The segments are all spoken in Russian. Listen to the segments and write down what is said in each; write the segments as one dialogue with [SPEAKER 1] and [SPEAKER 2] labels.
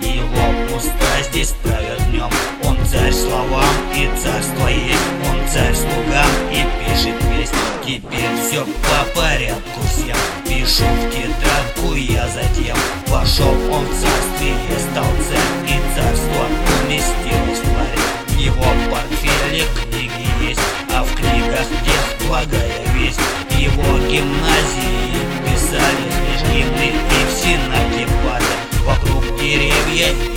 [SPEAKER 1] все его пустая здесь правят днем Он царь словам и царство есть Он царь слугам и пишет песню Теперь все по порядку всем. Пишу в тетрадку я затем Пошел он в царствие, стал царь И царство уместилось в море В его портфеле книги есть А в книгах тех благая весть. Его гимназии писали лишь гимназии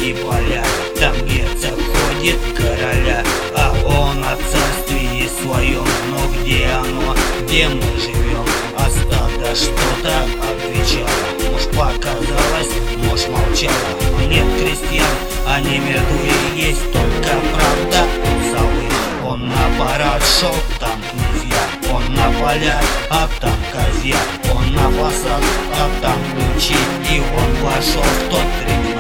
[SPEAKER 1] и поля. Там герцог ходит короля А он о царстве своем. Но где оно, где мы живем? А стадо что-то отвечало Может показалось, может молчало Но нет крестьян, они мертвые Есть только правда. Совы Он на парад шел, там князья Он на поля, а там козья. Он на посад, а там ключи И он пошел в тот три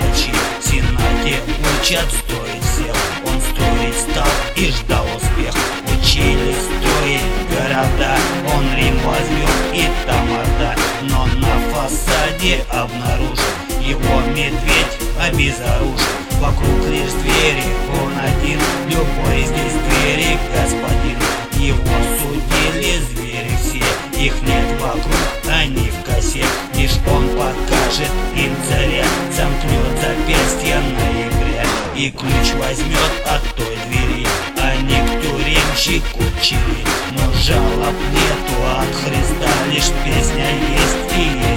[SPEAKER 1] фасаде обнаружил Его медведь обезоружен. Вокруг лишь двери, он один. Любой здесь двери господин. Его судили звери все. Их нет вокруг, они в косе. Лишь он покажет им царя Замкнет запястье на игре. И ключ возьмет от той двери. А никто ремщику чили Но жалоб нету. От Христа Лишь песня есть и есть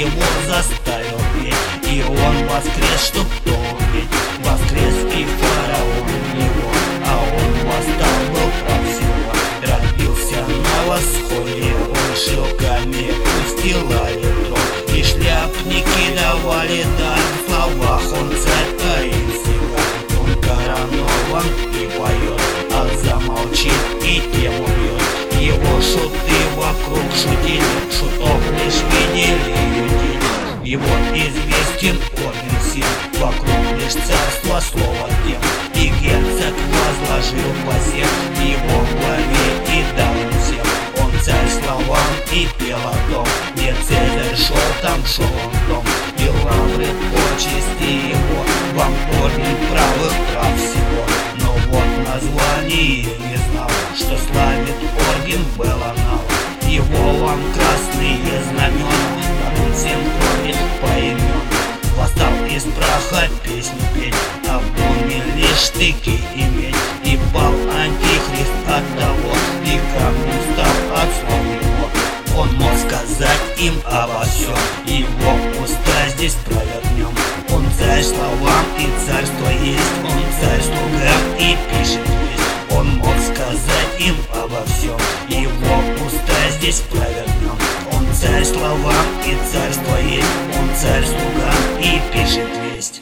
[SPEAKER 1] его заставил петь. И он воскрес, чтоб то уметь Воскрес и фараон Его известен орден сил Вокруг лишь царство слова тем И герцог возложил посев Его главе и дал всем Он царь словам и пел о том. Где Цезарь шел, там шел он дом И лавры почести его Вам орден правых прав всего. Но вот название не знал Что славит орден Беланал Его вам красные знамена всем крови поимен Восстал из праха песню петь А лишь штыки царь словам и царь твоей, он царь слуга и пишет весть.